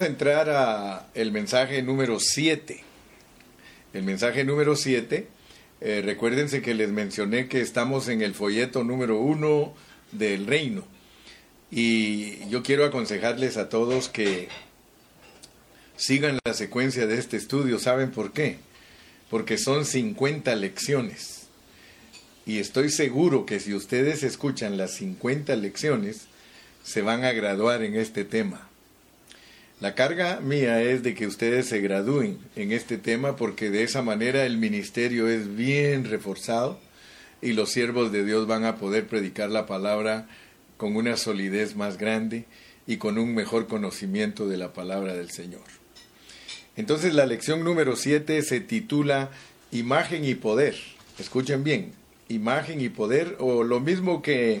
a entrar a el mensaje número 7. El mensaje número 7, eh, recuérdense que les mencioné que estamos en el folleto número 1 del reino. Y yo quiero aconsejarles a todos que sigan la secuencia de este estudio. ¿Saben por qué? Porque son 50 lecciones. Y estoy seguro que si ustedes escuchan las 50 lecciones, se van a graduar en este tema. La carga mía es de que ustedes se gradúen en este tema porque de esa manera el ministerio es bien reforzado y los siervos de Dios van a poder predicar la palabra con una solidez más grande y con un mejor conocimiento de la palabra del Señor. Entonces la lección número 7 se titula Imagen y Poder. Escuchen bien, imagen y poder o lo mismo que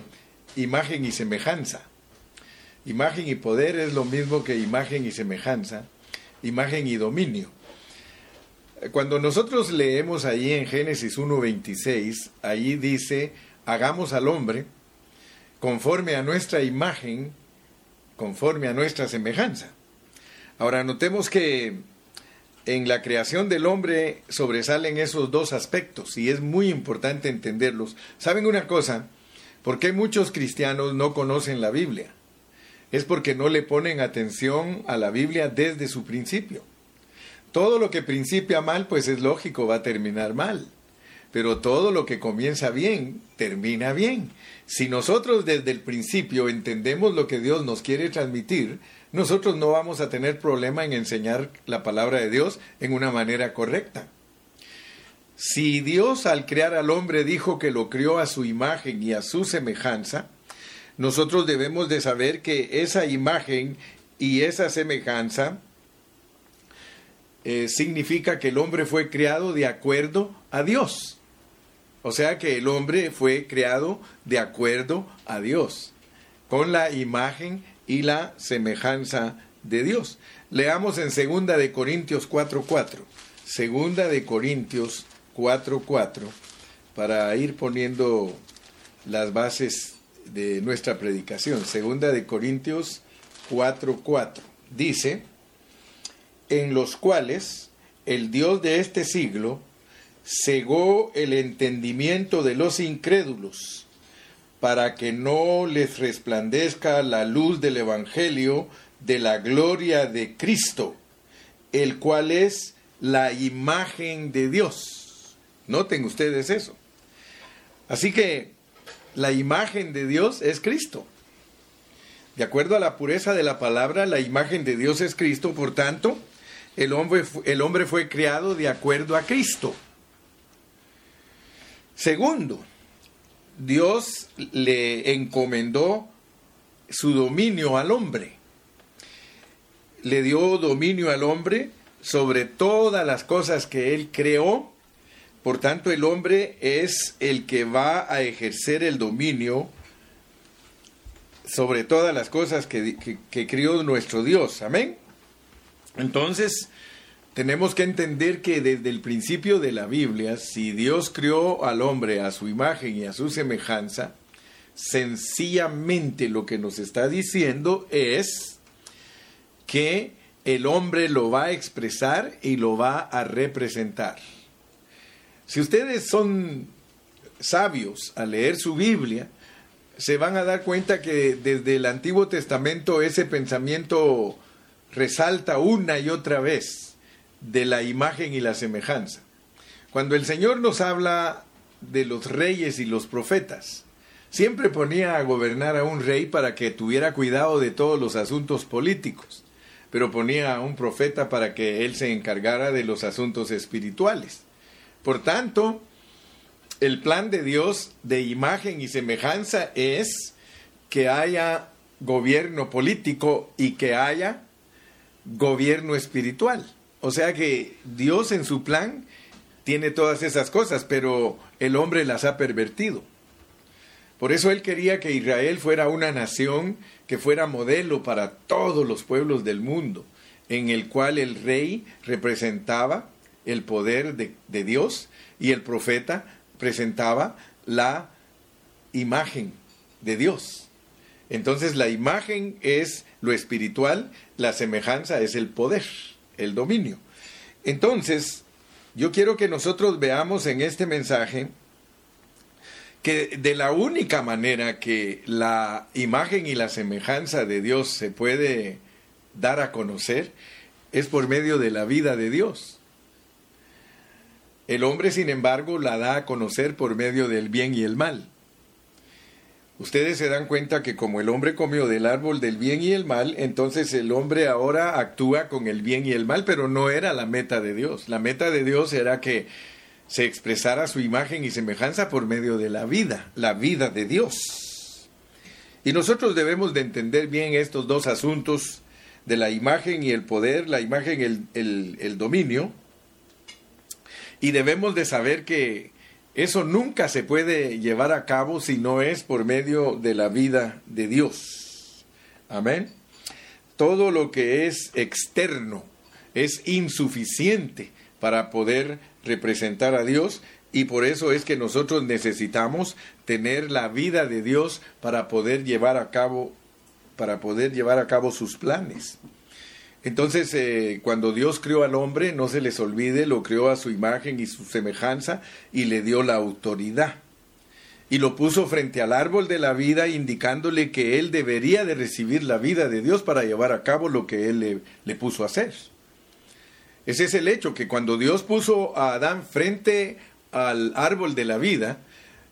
imagen y semejanza. Imagen y poder es lo mismo que imagen y semejanza, imagen y dominio. Cuando nosotros leemos ahí en Génesis 1.26, allí dice, hagamos al hombre conforme a nuestra imagen, conforme a nuestra semejanza. Ahora notemos que en la creación del hombre sobresalen esos dos aspectos y es muy importante entenderlos. ¿Saben una cosa? ¿Por qué muchos cristianos no conocen la Biblia? Es porque no le ponen atención a la Biblia desde su principio. Todo lo que principia mal, pues es lógico, va a terminar mal. Pero todo lo que comienza bien, termina bien. Si nosotros desde el principio entendemos lo que Dios nos quiere transmitir, nosotros no vamos a tener problema en enseñar la palabra de Dios en una manera correcta. Si Dios al crear al hombre dijo que lo crió a su imagen y a su semejanza, nosotros debemos de saber que esa imagen y esa semejanza eh, significa que el hombre fue creado de acuerdo a Dios. O sea que el hombre fue creado de acuerdo a Dios, con la imagen y la semejanza de Dios. Leamos en segunda de Corintios 4:4. Segunda de Corintios 4:4 para ir poniendo las bases de nuestra predicación, segunda de Corintios 4:4. Dice, en los cuales el Dios de este siglo cegó el entendimiento de los incrédulos, para que no les resplandezca la luz del Evangelio de la gloria de Cristo, el cual es la imagen de Dios. Noten ustedes eso. Así que la imagen de Dios es Cristo. De acuerdo a la pureza de la palabra, la imagen de Dios es Cristo, por tanto, el hombre, el hombre fue creado de acuerdo a Cristo. Segundo, Dios le encomendó su dominio al hombre. Le dio dominio al hombre sobre todas las cosas que él creó por tanto, el hombre es el que va a ejercer el dominio sobre todas las cosas que, crió nuestro Dios. Amén. Entonces, tenemos que entender que desde el principio de la Biblia, si Dios crió al hombre a su imagen y a su semejanza, sencillamente lo que nos está diciendo es que el hombre lo va a expresar y lo va a representar. Si ustedes son sabios al leer su Biblia, se van a dar cuenta que desde el Antiguo Testamento ese pensamiento resalta una y otra vez de la imagen y la semejanza. Cuando el Señor nos habla de los reyes y los profetas, siempre ponía a gobernar a un rey para que tuviera cuidado de todos los asuntos políticos, pero ponía a un profeta para que él se encargara de los asuntos espirituales. Por tanto, el plan de Dios de imagen y semejanza es que haya gobierno político y que haya gobierno espiritual. O sea que Dios en su plan tiene todas esas cosas, pero el hombre las ha pervertido. Por eso él quería que Israel fuera una nación que fuera modelo para todos los pueblos del mundo, en el cual el rey representaba el poder de, Dios y el profeta presentaba la imagen de Dios. Entonces la imagen es lo espiritual, la semejanza es el poder, el dominio. Entonces, yo quiero que nosotros veamos en este mensaje que de la única manera que la imagen y la semejanza de Dios se puede dar a conocer es por medio de la vida de Dios. El hombre, sin embargo, la da a conocer por medio del bien y el mal. Ustedes se dan cuenta que como el hombre comió del árbol del bien y el mal, entonces el hombre ahora actúa con el bien y el mal, pero no era la meta de Dios. La meta de Dios era que se expresara su imagen y semejanza por medio de la vida, la vida de Dios. Y nosotros debemos de entender bien estos dos asuntos de la imagen y el poder, la imagen y el, el, el dominio, y debemos de saber que eso nunca se puede llevar a cabo si no es por medio de la vida de Dios. Amén. Todo lo que es externo es insuficiente para poder representar a Dios y por eso es que nosotros necesitamos tener la vida de Dios para poder llevar a cabo para poder llevar a cabo sus planes. Entonces, eh, cuando Dios creó al hombre, no se les olvide, lo creó a su imagen y su semejanza y le dio la autoridad. Y lo puso frente al árbol de la vida, indicándole que él debería de recibir la vida de Dios para llevar a cabo lo que él le, le puso a hacer. Ese es el hecho, que cuando Dios puso a Adán frente al árbol de la vida,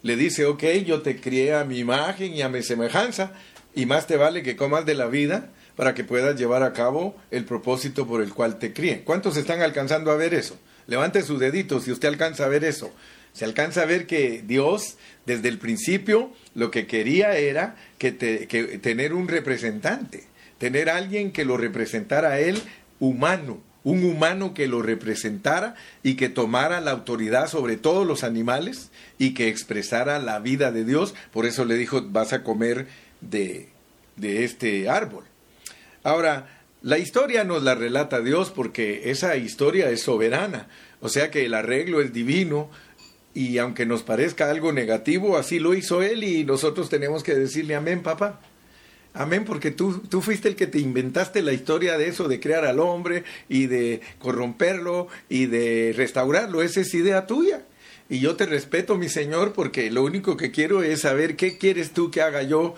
le dice, ok, yo te crié a mi imagen y a mi semejanza, y más te vale que comas de la vida para que puedas llevar a cabo el propósito por el cual te críen. ¿Cuántos están alcanzando a ver eso? Levante su dedito si usted alcanza a ver eso. Se alcanza a ver que Dios, desde el principio, lo que quería era que, que tener un representante, tener alguien que lo representara a él humano, un humano que lo representara y que tomara la autoridad sobre todos los animales y que expresara la vida de Dios. Por eso le dijo, vas a comer de, de este árbol. Ahora, la historia nos la relata Dios porque esa historia es soberana, o sea que el arreglo es divino y aunque nos parezca algo negativo, así lo hizo Él y nosotros tenemos que decirle amén, papá. Amén, porque tú, tú fuiste el que te inventaste la historia de eso, de crear al hombre y de corromperlo y de restaurarlo. Esa es idea tuya. Y yo te respeto, mi Señor, porque lo único que quiero es saber qué quieres tú que haga yo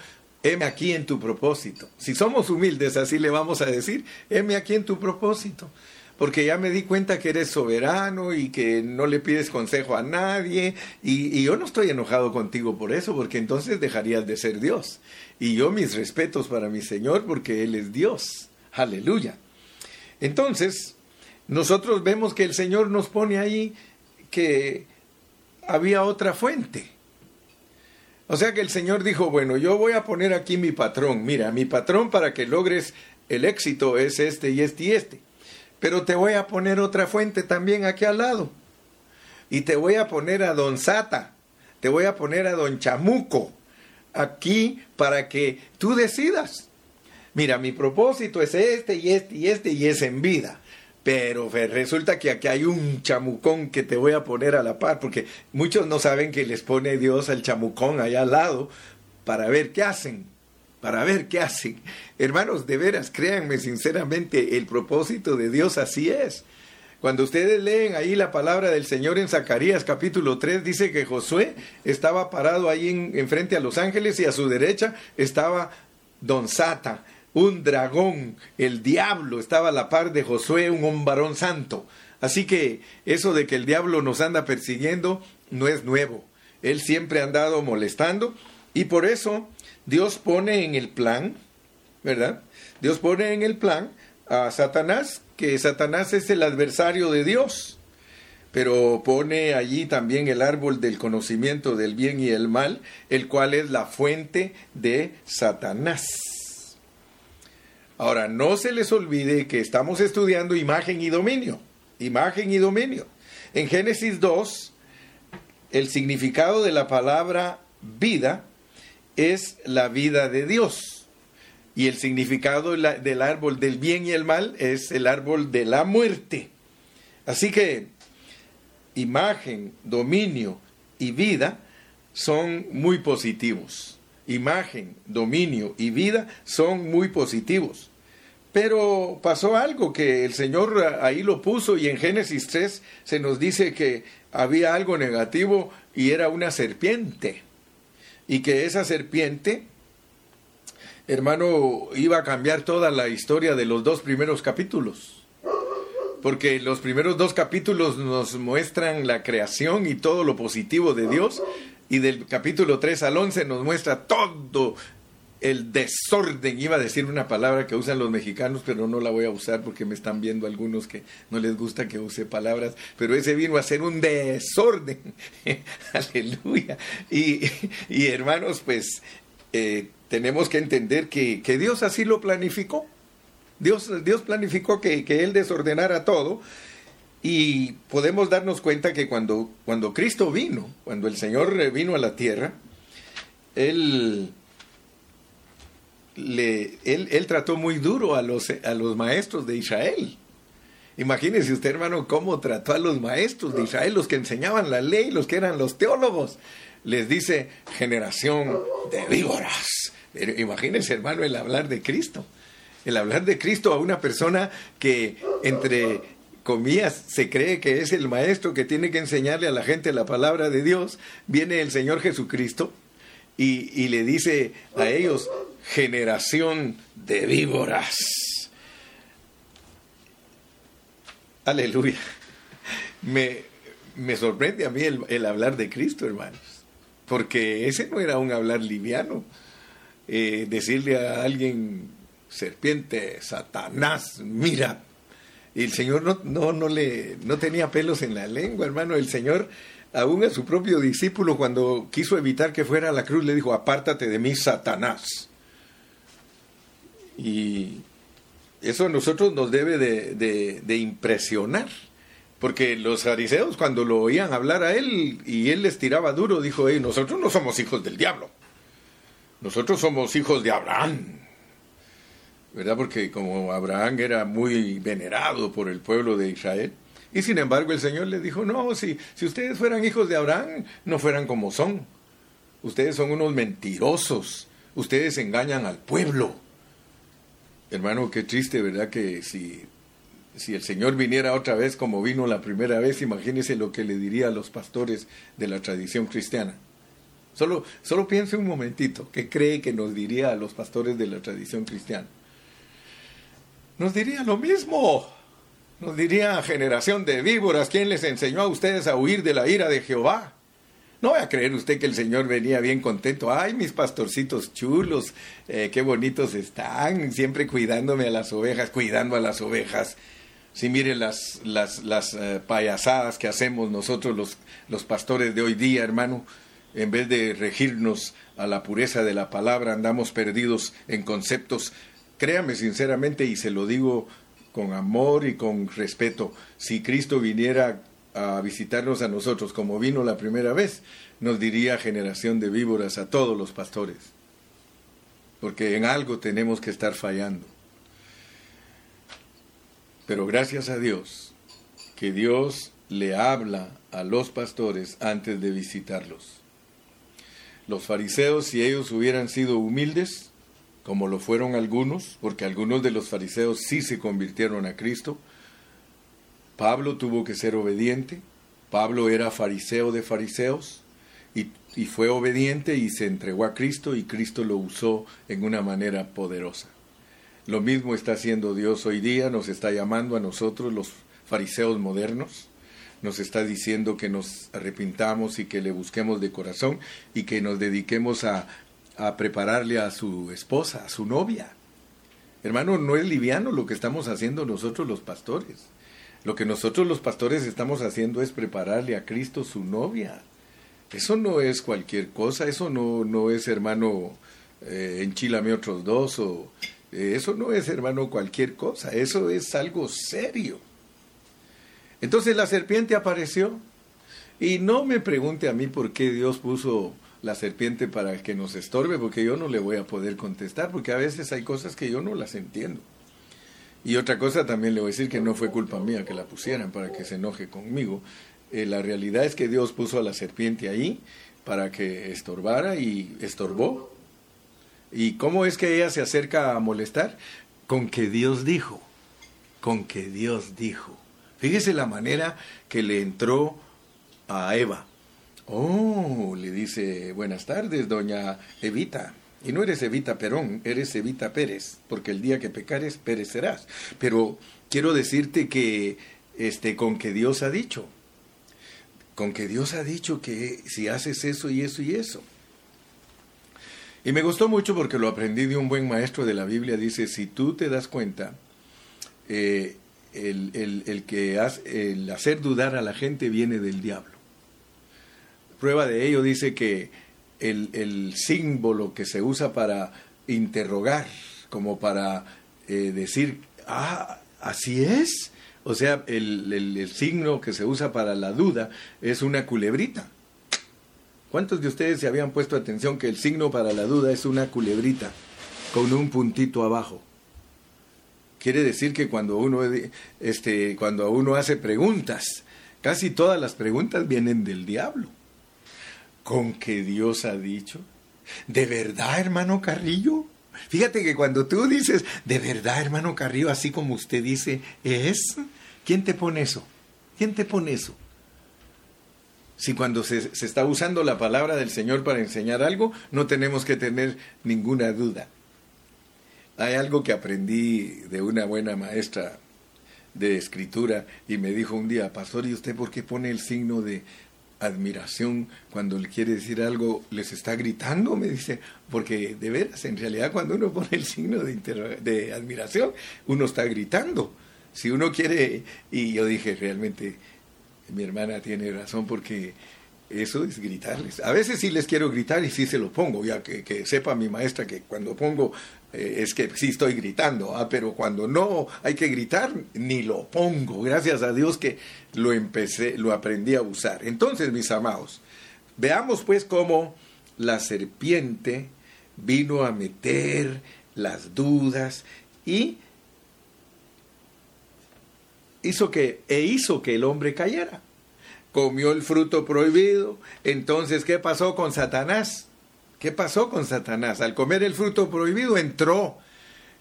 heme aquí en tu propósito. Si somos humildes, así le vamos a decir, heme aquí en tu propósito. Porque ya me di cuenta que eres soberano y que no le pides consejo a nadie. Y, yo no estoy enojado contigo por eso, porque entonces dejarías de ser Dios. Y yo mis respetos para mi Señor, porque Él es Dios. Aleluya. Entonces, nosotros vemos que el Señor nos pone ahí que había otra fuente o sea que el Señor dijo, bueno, yo voy a poner aquí mi patrón. Mira, mi patrón para que logres el éxito es este y este y este. Pero te voy a poner otra fuente también aquí al lado. Y te voy a poner a Don Sata. Te voy a poner a Don Chamuco. Aquí para que tú decidas. Mira, mi propósito es este y este y este y es en vida. Pero resulta que aquí hay un chamucón que te voy a poner a la par, porque muchos no saben que les pone Dios al chamucón allá al lado para ver qué hacen, para ver qué hacen. Hermanos, de veras, créanme sinceramente, el propósito de Dios así es. Cuando ustedes leen ahí la palabra del Señor en Zacarías capítulo 3, dice que Josué estaba parado ahí en, en a los ángeles y a su derecha estaba Don Sata, un dragón, el diablo, estaba a la par de Josué, un varón santo. Así que eso de que el diablo nos anda persiguiendo no es nuevo. Él siempre ha andado molestando y por eso Dios pone en el plan, ¿verdad? Dios pone en el plan a Satanás, que Satanás es el adversario de Dios, pero pone allí también el árbol del conocimiento del bien y el mal, el cual es la fuente de Satanás. Ahora, no se les olvide que estamos estudiando imagen y dominio. Imagen y dominio. En Génesis 2, el significado de la palabra vida es la vida de Dios. Y el significado del árbol del bien y el mal es el árbol de la muerte. Así que imagen, dominio y vida son muy positivos. Imagen, dominio y vida son muy positivos. Pero pasó algo que el Señor ahí lo puso y en Génesis 3 se nos dice que había algo negativo y era una serpiente. Y que esa serpiente, hermano, iba a cambiar toda la historia de los dos primeros capítulos. Porque los primeros dos capítulos nos muestran la creación y todo lo positivo de Dios. Y del capítulo 3 al 11 nos muestra todo el desorden, iba a decir una palabra que usan los mexicanos, pero no la voy a usar porque me están viendo algunos que no les gusta que use palabras, pero ese vino a ser un desorden, aleluya. Y, y, hermanos, pues eh, tenemos que entender que, que, Dios así lo planificó. Dios, Dios planificó que, que, Él desordenara todo. Y podemos darnos cuenta que cuando, cuando Cristo vino, cuando el Señor vino a la tierra, Él le, él, él, trató muy duro a los, a los maestros de Israel. Imagínese usted, hermano, cómo trató a los maestros de Israel, los que enseñaban la ley, los que eran los teólogos. Les dice generación de víboras. Imagínense, hermano, el hablar de Cristo. El hablar de Cristo a una persona que entre comillas se cree que es el maestro que tiene que enseñarle a la gente la palabra de Dios. Viene el Señor Jesucristo y, y le dice a ellos, generación de víboras. Aleluya. Me, me sorprende a mí el, hablar de Cristo, hermanos, porque ese no era un hablar liviano. Eh, decirle a alguien, serpiente, Satanás, mira. Y el Señor no, no, no, le, no tenía pelos en la lengua, hermano. El Señor, aún a su propio discípulo, cuando quiso evitar que fuera a la cruz, le dijo, apártate de mí, Satanás. Y eso a nosotros nos debe de, impresionar. Porque los fariseos cuando lo oían hablar a él y él les tiraba duro, dijo, nosotros no somos hijos del diablo. Nosotros somos hijos de Abraham. ¿Verdad? Porque como Abraham era muy venerado por el pueblo de Israel. Y sin embargo el Señor les dijo, no, si, si ustedes fueran hijos de Abraham, no fueran como son. Ustedes son unos mentirosos. Ustedes engañan al pueblo. Hermano, qué triste, ¿verdad? Que si, si el Señor viniera otra vez como vino la primera vez, imagínese lo que le diría a los pastores de la tradición cristiana. Solo, solo piense un momentito, ¿qué cree que nos diría a los pastores de la tradición cristiana? Nos diría lo mismo. Nos diría generación de víboras, ¿quién les enseñó a ustedes a huir de la ira de Jehová? No va a creer usted que el Señor venía bien contento. Ay, mis pastorcitos chulos, eh, qué bonitos están, siempre cuidándome a las ovejas, cuidando a las ovejas. Si mire las, las, las eh, payasadas que hacemos nosotros los, los pastores de hoy día, hermano, en vez de regirnos a la pureza de la palabra, andamos perdidos en conceptos. Créame sinceramente y se lo digo con amor y con respeto, si Cristo viniera a visitarnos a nosotros como vino la primera vez, nos diría generación de víboras a todos los pastores. Porque en algo tenemos que estar fallando. Pero gracias a Dios, que Dios le habla a los pastores antes de visitarlos. Los fariseos, si ellos hubieran sido humildes, como lo fueron algunos, porque algunos de los fariseos sí se convirtieron a Cristo, Pablo tuvo que ser obediente. Pablo era fariseo de fariseos y, fue obediente y se entregó a Cristo y Cristo lo usó en una manera poderosa. Lo mismo está haciendo Dios hoy día, nos está llamando a nosotros los fariseos modernos, nos está diciendo que nos arrepintamos y que le busquemos de corazón y que nos dediquemos a, a prepararle a su esposa, a su novia. Hermano, no es liviano lo que estamos haciendo nosotros los pastores. Lo que nosotros los pastores estamos haciendo es prepararle a Cristo su novia. Eso no es cualquier cosa, eso no, no es hermano, eh, otros dos, o eh, eso no es hermano cualquier cosa, eso es algo serio. Entonces la serpiente apareció y no me pregunte a mí por qué Dios puso la serpiente para que nos estorbe, porque yo no le voy a poder contestar, porque a veces hay cosas que yo no las entiendo. Y otra cosa también le voy a decir que no fue culpa mía que la pusieran para que se enoje conmigo. Eh, la realidad es que Dios puso a la serpiente ahí para que estorbara y estorbó. ¿Y cómo es que ella se acerca a molestar? Con que Dios dijo, con que Dios dijo. Fíjese la manera que le entró a Eva. Oh, le dice, buenas tardes, doña Evita. Y no eres Evita Perón, eres Evita Pérez, porque el día que pecares, perecerás. Pero quiero decirte que este, con que Dios ha dicho, con que Dios ha dicho que si haces eso y eso y eso. Y me gustó mucho porque lo aprendí de un buen maestro de la Biblia. Dice, si tú te das cuenta, eh, el, el, que hace, el hacer dudar a la gente viene del diablo. Prueba de ello dice que el, el símbolo que se usa para interrogar, como para eh, decir, ah, así es. O sea, el, el, signo que se usa para la duda es una culebrita. ¿Cuántos de ustedes se habían puesto atención que el signo para la duda es una culebrita con un puntito abajo? Quiere decir que cuando uno, este, cuando uno hace preguntas, casi todas las preguntas vienen del diablo. ¿Con que Dios ha dicho? ¿De verdad, hermano Carrillo? Fíjate que cuando tú dices, de verdad, hermano Carrillo, así como usted dice, es, ¿quién te pone eso? ¿Quién te pone eso? Si cuando se, se, está usando la palabra del Señor para enseñar algo, no tenemos que tener ninguna duda. Hay algo que aprendí de una buena maestra de escritura y me dijo un día, pastor, ¿y usted por qué pone el signo de admiración cuando le quiere decir algo? ¿Les está gritando? Me dice, porque de veras, en realidad cuando uno pone el signo de, admiración, uno está gritando. Si uno quiere, y yo dije, realmente mi hermana tiene razón porque eso es gritarles. A veces sí les quiero gritar y sí se lo pongo, ya que sepa mi maestra que cuando pongo eh, es que sí estoy gritando, ah, pero cuando no hay que gritar, ni lo pongo. Gracias a Dios que lo empecé, lo aprendí a usar. Entonces, mis amados, veamos pues cómo la serpiente vino a meter las dudas y hizo que, e hizo que el hombre cayera comió el fruto prohibido. Entonces, ¿qué pasó con Satanás? ¿Qué pasó con Satanás? Al comer el fruto prohibido entró,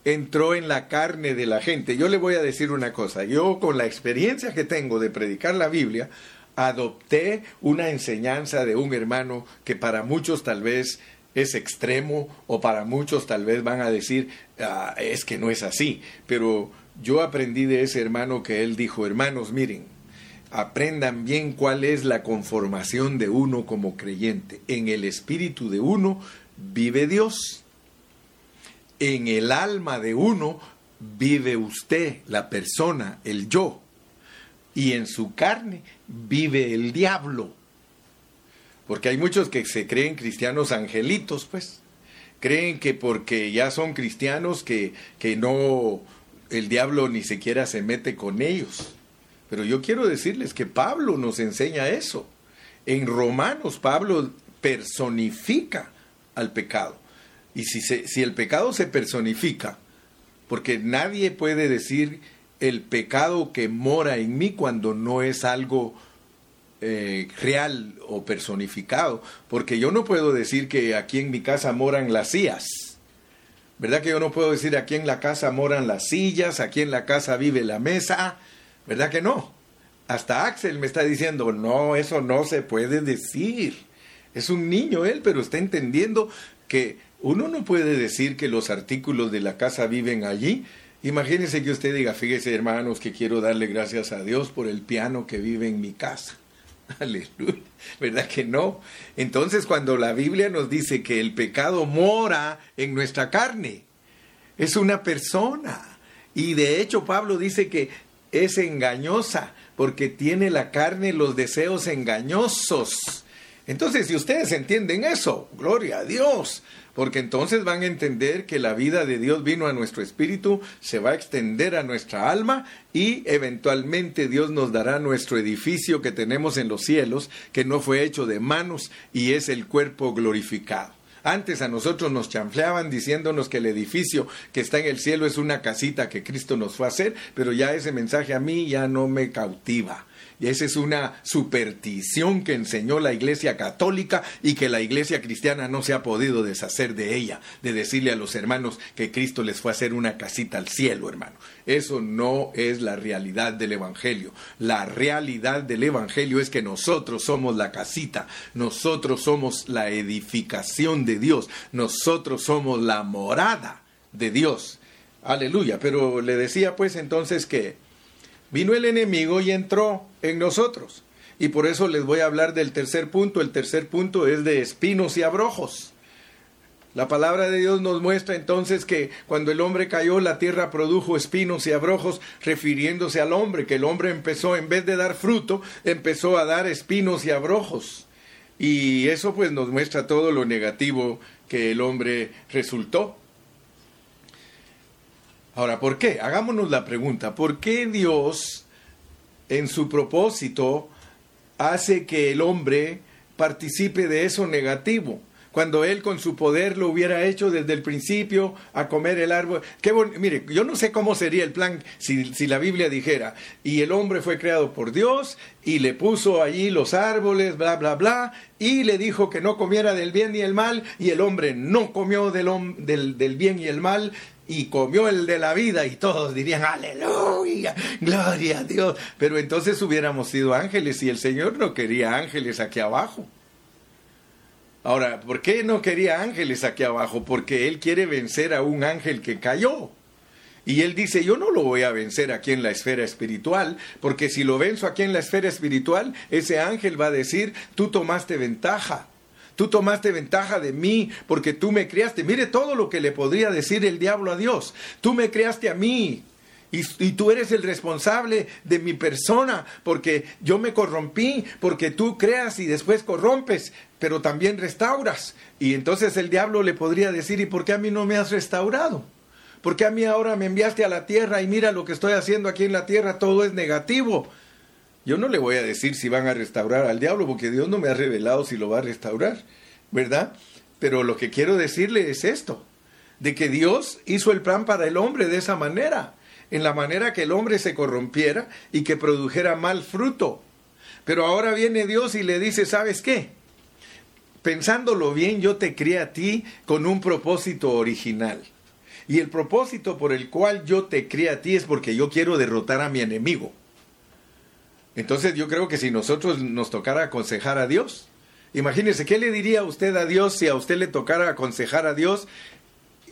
entró en la carne de la gente. Yo le voy a decir una cosa, yo con la experiencia que tengo de predicar la Biblia, adopté una enseñanza de un hermano que para muchos tal vez es extremo o para muchos tal vez van a decir, ah, es que no es así, pero yo aprendí de ese hermano que él dijo, hermanos, miren, aprendan bien cuál es la conformación de uno como creyente. En el espíritu de uno vive Dios. En el alma de uno vive usted, la persona, el yo. Y en su carne vive el diablo. Porque hay muchos que se creen cristianos angelitos, pues. Creen que porque ya son cristianos que, que no, el diablo ni siquiera se mete con ellos. Pero yo quiero decirles que Pablo nos enseña eso. En Romanos Pablo personifica al pecado. Y si, si el pecado se personifica, porque nadie puede decir el pecado que mora en mí cuando no es algo eh, real o personificado, porque yo no puedo decir que aquí en mi casa moran las sillas. ¿Verdad que yo no puedo decir aquí en la casa moran las sillas, aquí en la casa vive la mesa? ¿Verdad que no? Hasta Axel me está diciendo, no, eso no se puede decir. Es un niño él, pero está entendiendo que uno no puede decir que los artículos de la casa viven allí. Imagínese que usted diga, fíjese hermanos, que quiero darle gracias a Dios por el piano que vive en mi casa. Aleluya. ¿Verdad que no? Entonces cuando la Biblia nos dice que el pecado mora en nuestra carne, es una persona. Y de hecho Pablo dice que es engañosa porque tiene la carne los deseos engañosos. Entonces, si ustedes entienden eso, gloria a Dios, porque entonces van a entender que la vida de Dios vino a nuestro espíritu, se va a extender a nuestra alma y eventualmente Dios nos dará nuestro edificio que tenemos en los cielos, que no fue hecho de manos y es el cuerpo glorificado. Antes a nosotros nos chanfleaban diciéndonos que el edificio que está en el cielo es una casita que Cristo nos fue a hacer, pero ya ese mensaje a mí ya no me cautiva. Y esa es una superstición que enseñó la Iglesia Católica y que la Iglesia Cristiana no se ha podido deshacer de ella, de decirle a los hermanos que Cristo les fue a hacer una casita al cielo, hermano. Eso no es la realidad del Evangelio. La realidad del Evangelio es que nosotros somos la casita, nosotros somos la edificación de Dios, nosotros somos la morada de Dios. Aleluya. Pero le decía pues entonces que Vino el enemigo y entró en nosotros. Y por eso les voy a hablar del tercer punto. El tercer punto es de espinos y abrojos. La palabra de Dios nos muestra entonces que cuando el hombre cayó, la tierra produjo espinos y abrojos, refiriéndose al hombre, que el hombre empezó, en vez de dar fruto, empezó a dar espinos y abrojos. Y eso pues nos muestra todo lo negativo que el hombre resultó. Ahora, ¿por qué? Hagámonos la pregunta, ¿por qué Dios en su propósito hace que el hombre participe de eso negativo? Cuando él con su poder lo hubiera hecho desde el principio a comer el árbol. Qué mire, yo no sé cómo sería el plan si, la Biblia dijera, y el hombre fue creado por Dios y le puso allí los árboles, bla, bla, bla, y le dijo que no comiera del bien y el mal, y el hombre no comió del bien y el mal, y comió el de la vida y todos dirían, aleluya, gloria a Dios. Pero entonces hubiéramos sido ángeles y el Señor no quería ángeles aquí abajo. Ahora, ¿por qué no quería ángeles aquí abajo? Porque Él quiere vencer a un ángel que cayó. Y Él dice, yo no lo voy a vencer aquí en la esfera espiritual, porque si lo venzo aquí en la esfera espiritual, ese ángel va a decir, tú tomaste ventaja Tú tomaste ventaja de mí porque tú me criaste. Mire todo lo que le podría decir el diablo a Dios. Tú me criaste a mí. Y, y, tú eres el responsable de mi persona, porque yo me corrompí, porque tú creas y después corrompes, pero también restauras. Y entonces el diablo le podría decir, ¿y por qué a mí no me has restaurado? ¿Por qué a mí ahora me enviaste a la tierra y mira lo que estoy haciendo aquí en la tierra? Todo es negativo. Yo no le voy a decir si van a restaurar al diablo, porque Dios no me ha revelado si lo va a restaurar, ¿verdad? Pero lo que quiero decirle es esto, de que Dios hizo el plan para el hombre de esa manera, en la manera que el hombre se corrompiera y que produjera mal fruto. Pero ahora viene Dios y le dice, ¿sabes qué? Pensándolo bien, yo te crié a ti con un propósito original. Y el propósito por el cual yo te crié a ti es porque yo quiero derrotar a mi enemigo. Entonces yo creo que si nosotros nos tocara aconsejar a Dios, imagínese, ¿qué le diría usted a Dios si a usted le tocara aconsejar a Dios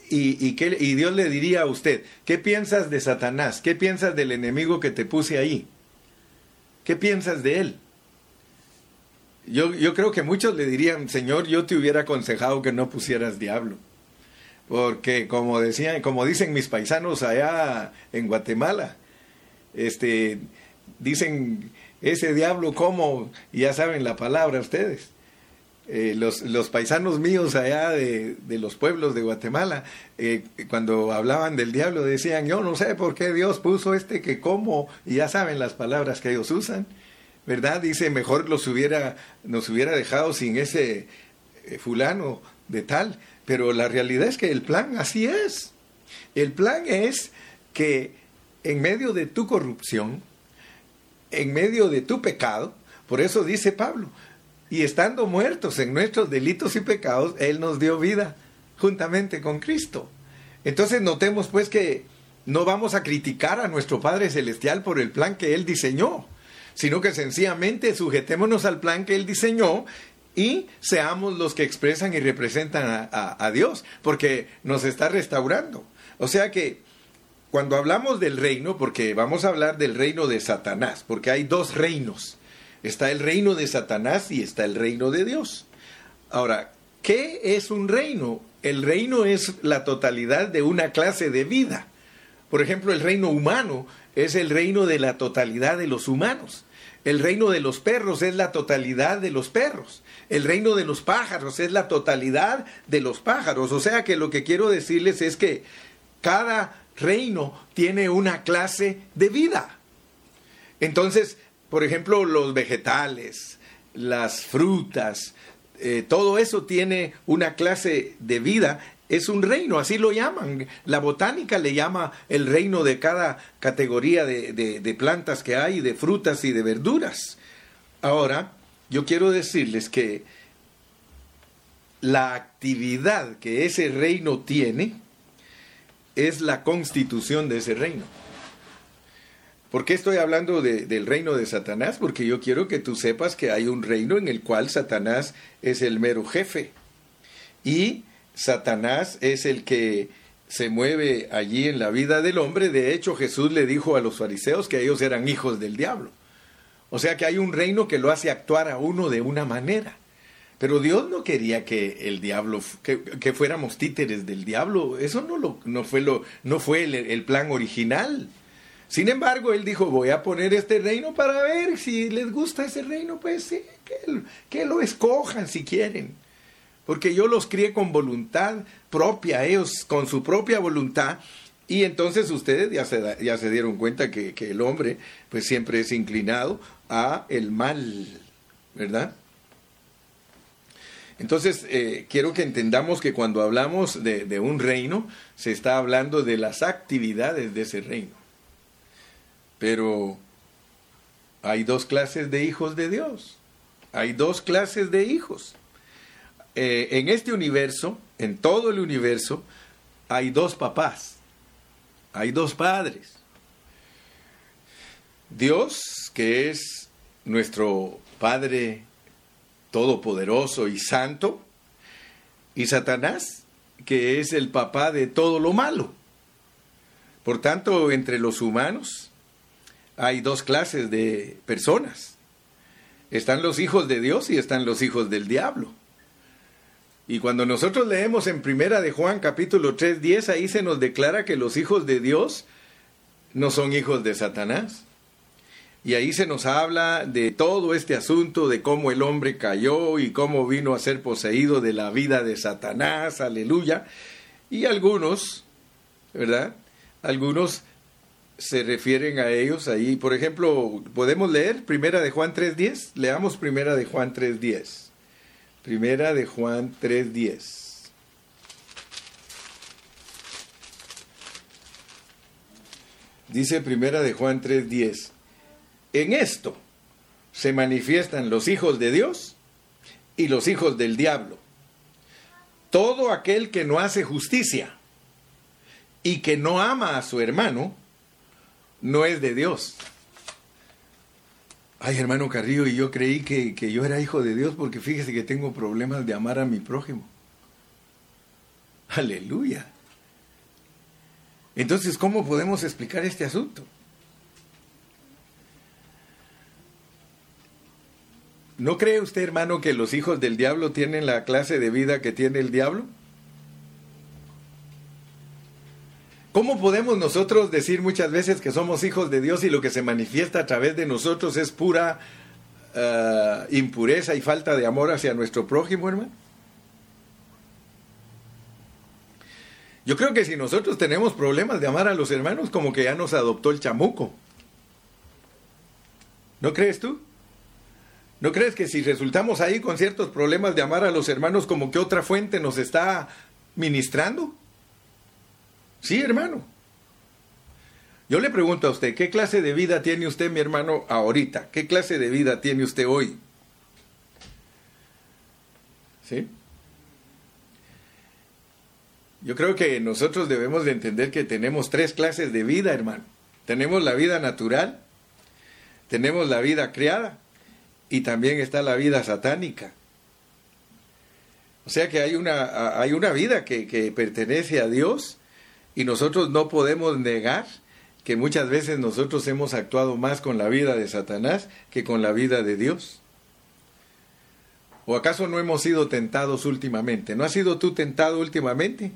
y, y, y Dios le diría a usted, ¿qué piensas de Satanás? ¿Qué piensas del enemigo que te puse ahí? ¿Qué piensas de él? Yo, yo creo que muchos le dirían, Señor, yo te hubiera aconsejado que no pusieras diablo. Porque como decían, como dicen mis paisanos allá en Guatemala, este, dicen ese diablo como, ya saben la palabra ustedes. Eh, los, los, paisanos míos allá de, de, los pueblos de Guatemala, eh, cuando hablaban del diablo decían, yo no sé por qué Dios puso este que como, y ya saben las palabras que ellos usan, ¿verdad? Dice, mejor los hubiera, nos hubiera dejado sin ese eh, fulano de tal, pero la realidad es que el plan así es. El plan es que en medio de tu corrupción, en medio de tu pecado. Por eso dice Pablo, y estando muertos en nuestros delitos y pecados, Él nos dio vida juntamente con Cristo. Entonces notemos pues que no vamos a criticar a nuestro Padre Celestial por el plan que Él diseñó, sino que sencillamente sujetémonos al plan que Él diseñó y seamos los que expresan y representan a, Dios, porque nos está restaurando. O sea que cuando hablamos del reino, porque vamos a hablar del reino de Satanás, porque hay dos reinos. Está el reino de Satanás y está el reino de Dios. Ahora, ¿qué es un reino? El reino es la totalidad de una clase de vida. Por ejemplo, el reino humano es el reino de la totalidad de los humanos. El reino de los perros es la totalidad de los perros. El reino de los pájaros es la totalidad de los pájaros. O sea que lo que quiero decirles es que cada reino tiene una clase de vida. Entonces, por ejemplo, los vegetales, las frutas, eh, todo eso tiene una clase de vida es un reino, así lo llaman. La botánica le llama el reino de cada categoría de, de, plantas que hay, de frutas y de verduras. Ahora, yo quiero decirles que la actividad que ese reino tiene es la constitución de ese reino. ¿Por qué estoy hablando del reino de Satanás? Porque yo quiero que tú sepas que hay un reino en el cual Satanás es el mero jefe. Y Satanás es el que se mueve allí en la vida del hombre. De hecho, Jesús le dijo a los fariseos que ellos eran hijos del diablo. O sea que hay un reino que lo hace actuar a uno de una manera. Pero Dios no quería que el diablo, que, fuéramos títeres del diablo. Eso no, lo, no fue, lo, no fue el, plan original. Sin embargo, él dijo, voy a poner este reino para ver si les gusta ese reino, pues sí, que, que lo escojan si quieren porque yo los crié con voluntad propia, ellos con su propia voluntad, y entonces ustedes ya se, ya se dieron cuenta que, el hombre pues siempre es inclinado a el mal, ¿verdad? Entonces, eh, quiero que entendamos que cuando hablamos de, un reino, se está hablando de las actividades de ese reino. Pero hay dos clases de hijos de Dios. Hay dos clases de hijos. Eh, en este universo, en todo el universo, hay dos papás, hay dos padres. Dios, que es nuestro Padre Todopoderoso y Santo, y Satanás, que es el papá de todo lo malo. Por tanto, entre los humanos hay dos clases de personas. Están los hijos de Dios y están los hijos del diablo. Y cuando nosotros leemos en Primera de Juan capítulo 3, 10, ahí se nos declara que los hijos de Dios no son hijos de Satanás. Y ahí se nos habla de todo este asunto, de cómo el hombre cayó y cómo vino a ser poseído de la vida de Satanás, aleluya. Y algunos, ¿verdad? Algunos se refieren a ellos ahí. Por ejemplo, podemos leer Primera de Juan 3.10. Leamos Primera de Juan 3.10. Primera de Juan 3.10. Dice Primera de Juan 3.10. En esto se manifiestan los hijos de Dios y los hijos del diablo. Todo aquel que no hace justicia y que no ama a su hermano, no es de Dios Ay, hermano Carrillo, y yo creí que, yo era hijo de Dios porque fíjese que tengo problemas de amar a mi prójimo. Aleluya. Entonces, ¿cómo podemos explicar este asunto? ¿No cree usted, hermano, que los hijos del diablo tienen la clase de vida que tiene el diablo? ¿Cómo podemos nosotros decir muchas veces que somos hijos de Dios y lo que se manifiesta a través de nosotros es pura eh, impureza y falta de amor hacia nuestro prójimo, hermano? Yo creo que si nosotros tenemos problemas de amar a los hermanos, como que ya nos adoptó el chamuco. ¿No crees tú? ¿No crees que si resultamos ahí con ciertos problemas de amar a los hermanos, como que otra fuente nos está ministrando? Sí, hermano. Yo le pregunto a usted, ¿qué clase de vida tiene usted, mi hermano, ahorita? ¿Qué clase de vida tiene usted hoy? ¿Sí? Yo creo que nosotros debemos de entender que tenemos tres clases de vida, hermano. Tenemos la vida natural, tenemos la vida creada y también está la vida satánica. O sea que hay una, hay una vida que, que pertenece a Dios y nosotros no podemos negar que muchas veces nosotros hemos actuado más con la vida de Satanás que con la vida de Dios. ¿O acaso no hemos sido tentados últimamente? ¿No has sido tú tentado últimamente?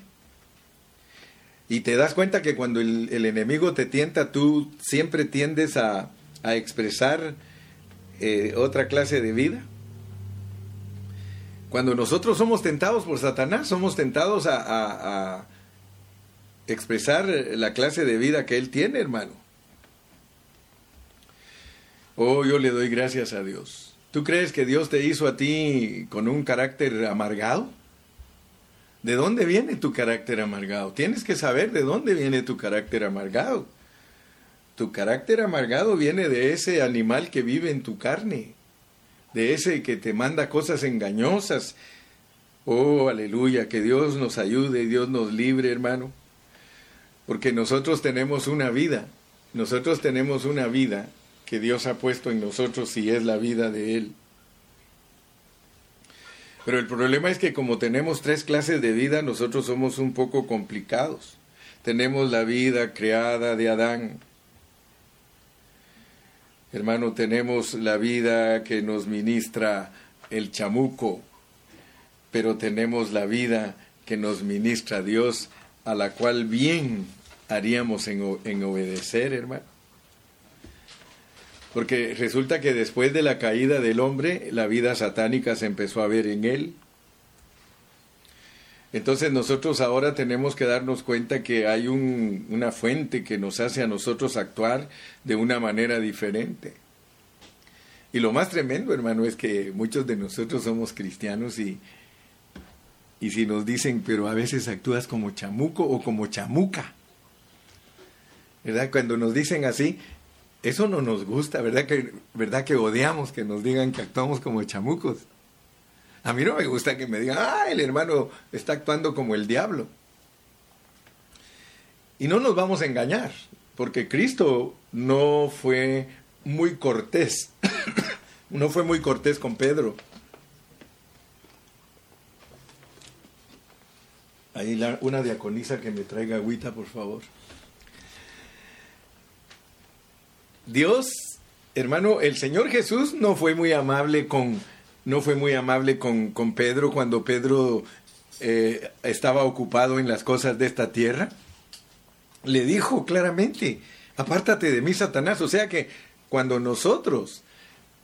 Y te das cuenta que cuando el, enemigo te tienta, tú siempre tiendes a, expresar eh, otra clase de vida. Cuando nosotros somos tentados por Satanás, somos tentados a expresar la clase de vida que Él tiene, hermano. Oh, yo le doy gracias a Dios. ¿Tú crees que Dios te hizo a ti con un carácter amargado? ¿De dónde viene tu carácter amargado? Tienes que saber de dónde viene tu carácter amargado. Tu carácter amargado viene de ese animal que vive en tu carne, de ese que te manda cosas engañosas. Oh, aleluya, que Dios nos ayude, Dios nos libre, hermano. Porque nosotros tenemos una vida, nosotros tenemos una vida que Dios ha puesto en nosotros y es la vida de Él. Pero el problema es que como tenemos tres clases de vida, nosotros somos un poco complicados. Tenemos la vida creada de Adán. Hermano, tenemos la vida que nos ministra el chamuco, pero tenemos la vida que nos ministra Dios, a la cual bien haríamos en, obedecer, hermano. Porque resulta que después de la caída del hombre, la vida satánica se empezó a ver en él. Entonces nosotros ahora tenemos que darnos cuenta que hay un, una fuente que nos hace a nosotros actuar de una manera diferente. Y lo más tremendo, hermano, es que muchos de nosotros somos cristianos y, y si nos dicen, pero a veces actúas como chamuco o como chamuca. ¿Verdad? Cuando nos dicen así, eso no nos gusta, ¿verdad que, ¿verdad que odiamos que nos digan que actuamos como chamucos? A mí no me gusta que me digan, ah, el hermano está actuando como el diablo. Y no nos vamos a engañar, porque Cristo no fue muy cortés, no fue muy cortés con Pedro. Ahí una diaconisa que me traiga agüita, por favor. Dios, hermano, el Señor Jesús no fue muy amable con, no fue muy amable con, con Pedro cuando Pedro eh, estaba ocupado en las cosas de esta tierra. Le dijo claramente, apártate de mí, Satanás. O sea que cuando nosotros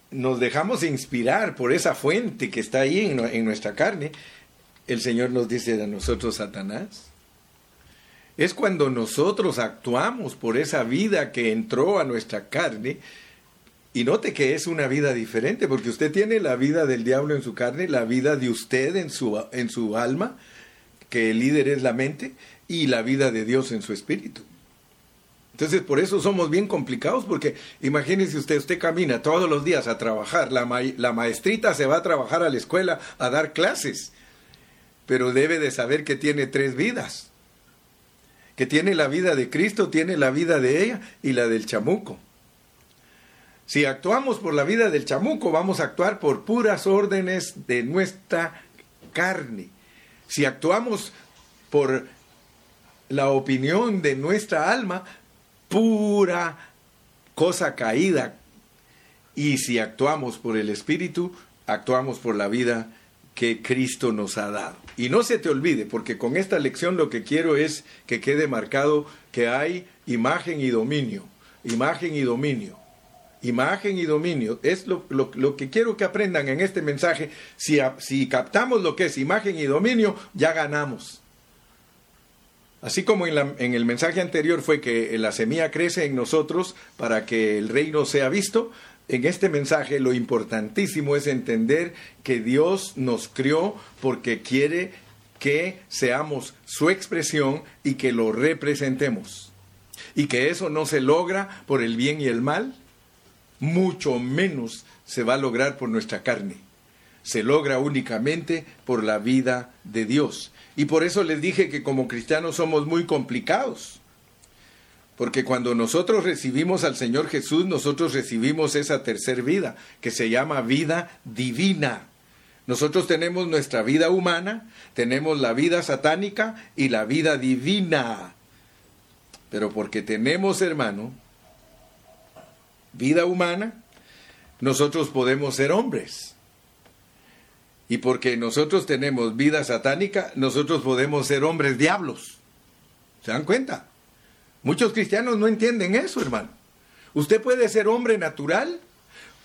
nos dejamos inspirar por esa fuente que está ahí en, en nuestra carne, el Señor nos dice a nosotros, Satanás, es cuando nosotros actuamos por esa vida que entró a nuestra carne. Y note que es una vida diferente, porque usted tiene la vida del diablo en su carne, la vida de usted en su, en su alma, que el líder es la mente, y la vida de Dios en su espíritu. Entonces, por eso somos bien complicados, porque imagínese usted, usted camina todos los días a trabajar, la, la maestrita se va a trabajar a la escuela a dar clases, pero debe de saber que tiene tres vidas que tiene la vida de Cristo, tiene la vida de ella y la del chamuco. Si actuamos por la vida del chamuco, vamos a actuar por puras órdenes de nuestra carne. Si actuamos por la opinión de nuestra alma, pura cosa caída. Y si actuamos por el Espíritu, actuamos por la vida que Cristo nos ha dado. Y no se te olvide, porque con esta lección lo que quiero es que quede marcado que hay imagen y dominio, imagen y dominio, imagen y dominio. Es lo, que quiero que aprendan en este mensaje. Si, si captamos lo que es imagen y dominio, ya ganamos. Así como en, en, el mensaje anterior fue que la semilla crece en nosotros para que el reino sea visto, en este mensaje lo importantísimo es entender que Dios nos crió porque quiere que seamos su expresión y que lo representemos. Y que eso no se logra por el bien y el mal, mucho menos se va a lograr por nuestra carne. Se logra únicamente por la vida de Dios. Y por eso les dije que como cristianos somos muy complicados. Porque cuando nosotros recibimos al Señor Jesús, nosotros recibimos esa tercer vida, que se llama vida divina. Nosotros tenemos nuestra vida humana, tenemos la vida satánica y la vida divina. Pero porque tenemos, hermano, vida humana, nosotros podemos ser hombres. Y porque nosotros tenemos vida satánica, nosotros podemos ser hombres diablos. ¿Se dan cuenta? Muchos cristianos no entienden eso, hermano. Usted puede ser hombre natural,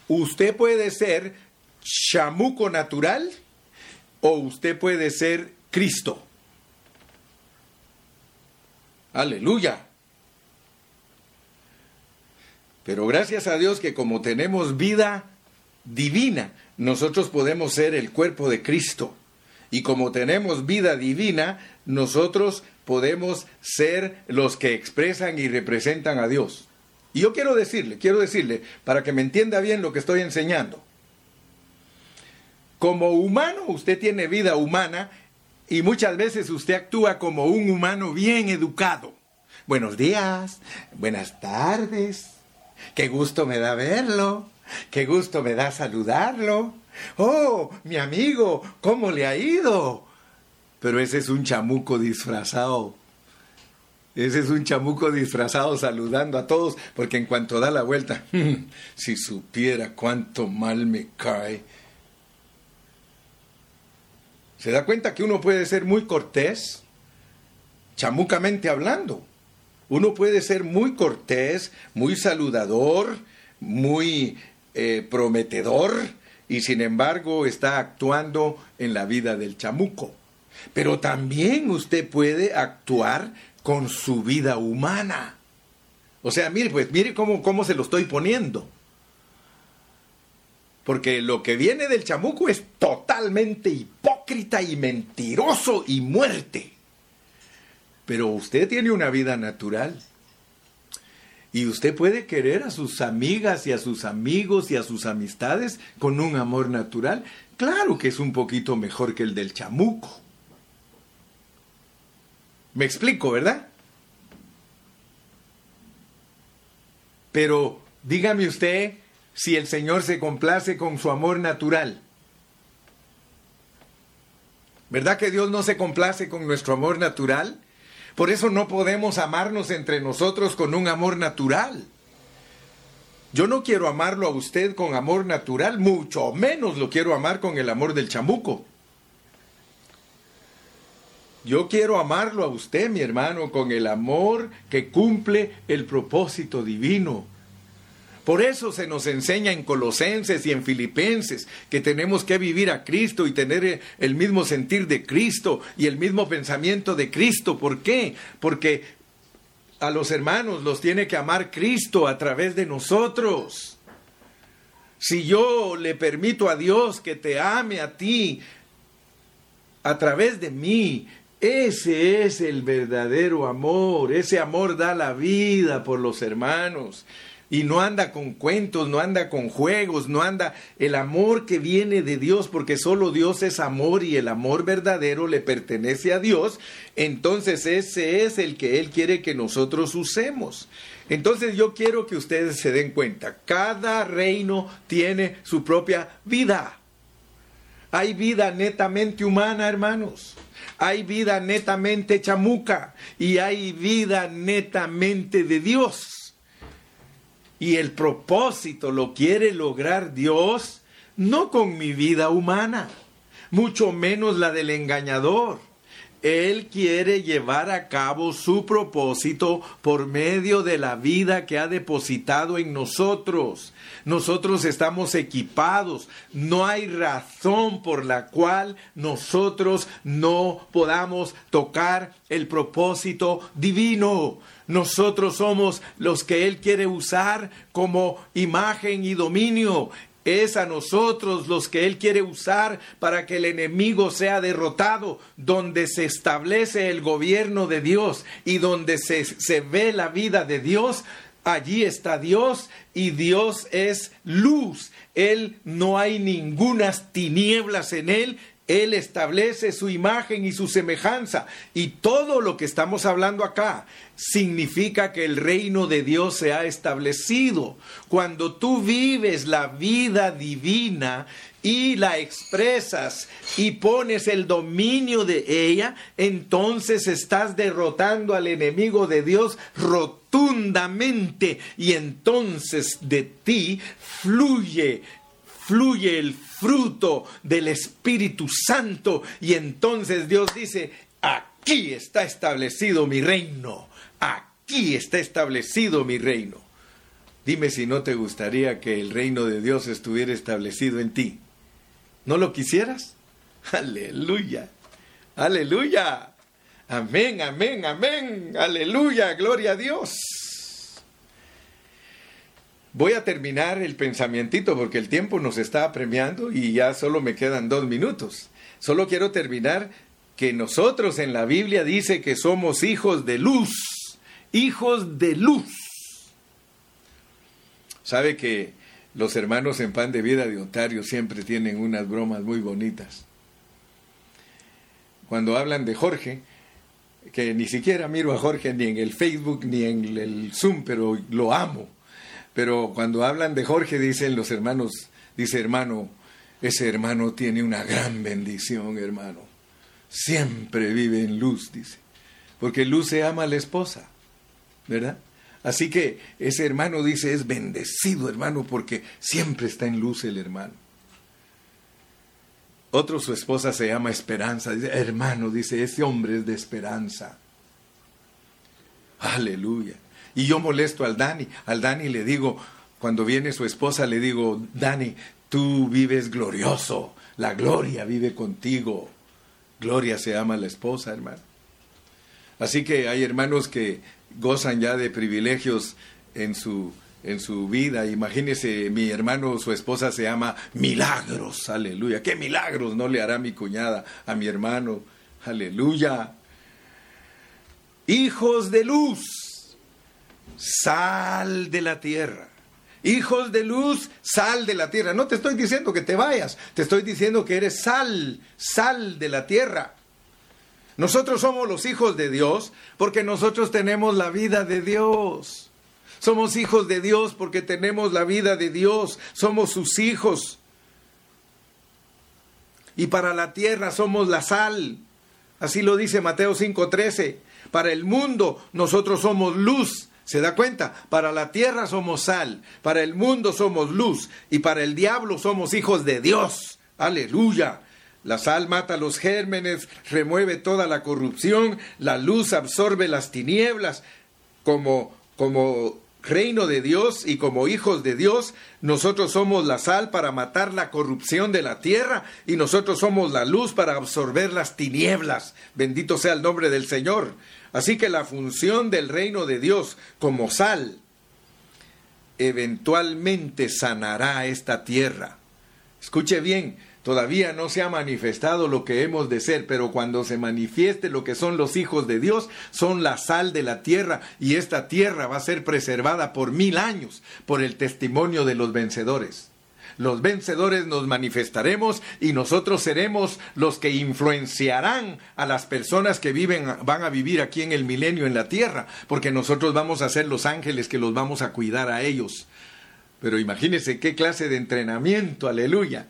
usted puede ser chamuco natural o usted puede ser Cristo. Aleluya. Pero gracias a Dios que como tenemos vida divina, nosotros podemos ser el cuerpo de Cristo. Y como tenemos vida divina, nosotros podemos ser los que expresan y representan a Dios. Y yo quiero decirle, quiero decirle, para que me entienda bien lo que estoy enseñando. Como humano, usted tiene vida humana y muchas veces usted actúa como un humano bien educado. Buenos días, buenas tardes, qué gusto me da verlo, qué gusto me da saludarlo. Oh, mi amigo, ¿cómo le ha ido? Pero ese es un chamuco disfrazado ese es un chamuco disfrazado saludando a todos, porque en cuanto da la vuelta, si supiera cuánto mal me cae. ¿Se da cuenta que uno puede ser muy cortés, chamucamente hablando? Uno puede ser muy cortés, muy saludador, muy eh, prometedor, y sin embargo está actuando en la vida del chamuco. Pero también usted puede actuar con su vida humana. O sea, mire, pues mire cómo, cómo se lo estoy poniendo. Porque lo que viene del chamuco es totalmente hipócrita y mentiroso y muerte. Pero usted tiene una vida natural. Y usted puede querer a sus amigas y a sus amigos y a sus amistades con un amor natural. Claro que es un poquito mejor que el del chamuco. Me explico, ¿verdad? Pero dígame usted si el Señor se complace con su amor natural. ¿Verdad que Dios no se complace con nuestro amor natural? Por eso no podemos amarnos entre nosotros con un amor natural. Yo no quiero amarlo a usted con amor natural, mucho menos lo quiero amar con el amor del chamuco. Yo quiero amarlo a usted, mi hermano, con el amor que cumple el propósito divino. Por eso se nos enseña en Colosenses y en Filipenses que tenemos que vivir a Cristo y tener el mismo sentir de Cristo y el mismo pensamiento de Cristo. ¿Por qué? Porque a los hermanos los tiene que amar Cristo a través de nosotros. Si yo le permito a Dios que te ame a ti a través de mí, ese es el verdadero amor. Ese amor da la vida por los hermanos. Y no anda con cuentos, no anda con juegos, no anda el amor que viene de Dios, porque solo Dios es amor y el amor verdadero le pertenece a Dios. Entonces ese es el que Él quiere que nosotros usemos. Entonces yo quiero que ustedes se den cuenta, cada reino tiene su propia vida. Hay vida netamente humana, hermanos hay vida netamente chamuca y hay vida netamente de Dios. Y el propósito lo quiere lograr Dios no con mi vida humana, mucho menos la del engañador. Él quiere llevar a cabo su propósito por medio de la vida que ha depositado en nosotros. Nosotros estamos equipados. No hay razón por la cual nosotros no podamos tocar el propósito divino. Nosotros somos los que Él quiere usar como imagen y dominio. Es a nosotros los que Él quiere usar para que el enemigo sea derrotado, donde se establece el gobierno de Dios y donde se, se ve la vida de Dios, allí está Dios y Dios es luz. Él no hay ningunas tinieblas en Él. Él establece su imagen y su semejanza. Y todo lo que estamos hablando acá significa que el reino de Dios se ha establecido. Cuando tú vives la vida divina y la expresas y pones el dominio de ella, entonces estás derrotando al enemigo de Dios rotundamente y entonces de ti fluye fluye el fruto del Espíritu Santo y entonces Dios dice, aquí está establecido mi reino, aquí está establecido mi reino. Dime si no te gustaría que el reino de Dios estuviera establecido en ti. ¿No lo quisieras? Aleluya. Aleluya. Amén, amén, amén. Aleluya. Gloria a Dios. Voy a terminar el pensamientito porque el tiempo nos está apremiando y ya solo me quedan dos minutos. solo quiero terminar que nosotros en la Biblia dice que somos hijos de luz, hijos de luz. Sabe que los hermanos en pan de vida de Ontario siempre tienen unas bromas muy bonitas. Cuando hablan de Jorge, que ni siquiera miro a Jorge ni en el Facebook ni en el Zoom, pero lo amo. Pero cuando hablan de Jorge, dicen los hermanos, dice hermano, ese hermano tiene una gran bendición, hermano. Siempre vive en luz, dice. Porque luz se ama a la esposa, ¿verdad? Así que ese hermano dice, es bendecido, hermano, porque siempre está en luz el hermano. Otro, su esposa se llama Esperanza. Dice, hermano, dice, ese hombre es de esperanza. Aleluya. Y yo molesto al Dani. Al Dani le digo, cuando viene su esposa, le digo, Dani, tú vives glorioso. La gloria vive contigo. Gloria se llama la esposa, hermano. Así que hay hermanos que gozan ya de privilegios en su en su vida. Imagínese, mi hermano, su esposa se llama Milagros, aleluya. ¿Qué milagros no le hará mi cuñada a mi hermano? Aleluya. Hijos de luz, sal de la tierra. Hijos de luz, sal de la tierra. No te estoy diciendo que te vayas, te estoy diciendo que eres sal, sal de la tierra. Nosotros somos los hijos de Dios porque nosotros tenemos la vida de Dios. Somos hijos de Dios porque tenemos la vida de Dios. Somos sus hijos. Y para la tierra somos la sal. Así lo dice Mateo 5:13. Para el mundo nosotros somos luz. ¿Se da cuenta? Para la tierra somos sal, para el mundo somos luz y para el diablo somos hijos de Dios. Aleluya. La sal mata los gérmenes, remueve toda la corrupción, la luz absorbe las tinieblas, como, como reino de Dios y como hijos de Dios, nosotros somos la sal para matar la corrupción de la tierra y nosotros somos la luz para absorber las tinieblas. Bendito sea el nombre del Señor. Así que la función del reino de Dios como sal eventualmente sanará esta tierra. Escuche bien, Todavía no se ha manifestado lo que hemos de ser, pero cuando se manifieste lo que son los hijos de Dios, son la sal de la tierra y esta tierra va a ser preservada por mil años por el testimonio de los vencedores. Los vencedores nos manifestaremos y nosotros seremos los que influenciarán a las personas que viven, van a vivir aquí en el milenio en la tierra, porque nosotros vamos a ser los ángeles que los vamos a cuidar a ellos. Pero imagínense qué clase de entrenamiento, aleluya.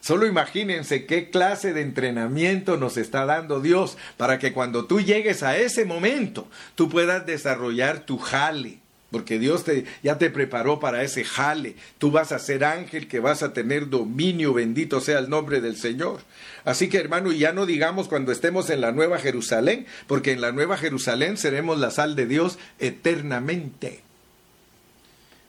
Solo imagínense qué clase de entrenamiento nos está dando Dios para que cuando tú llegues a ese momento, tú puedas desarrollar tu jale. Porque Dios te, ya te preparó para ese jale. Tú vas a ser ángel que vas a tener dominio, bendito sea el nombre del Señor. Así que hermano, ya no digamos cuando estemos en la Nueva Jerusalén, porque en la Nueva Jerusalén seremos la sal de Dios eternamente.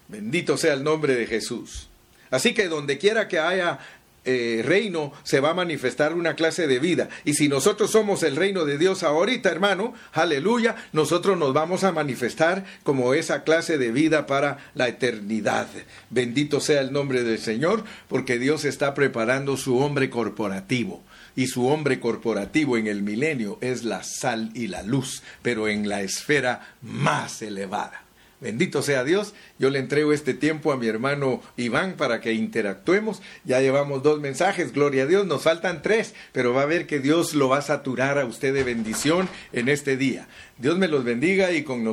Bendito sea el nombre de Jesús. Así que donde quiera que haya eh, reino se va a manifestar una clase de vida. Y si nosotros somos el reino de Dios ahorita, hermano, aleluya, nosotros nos vamos a manifestar como esa clase de vida para la eternidad. Bendito sea el nombre del Señor, porque Dios está preparando su hombre corporativo. Y su hombre corporativo en el milenio es la sal y la luz, pero en la esfera más elevada. Bendito sea Dios. Yo le entrego este tiempo a mi hermano Iván para que interactuemos. Ya llevamos dos mensajes, gloria a Dios. Nos faltan tres, pero va a ver que Dios lo va a saturar a usted de bendición en este día. Dios me los bendiga y con nosotros.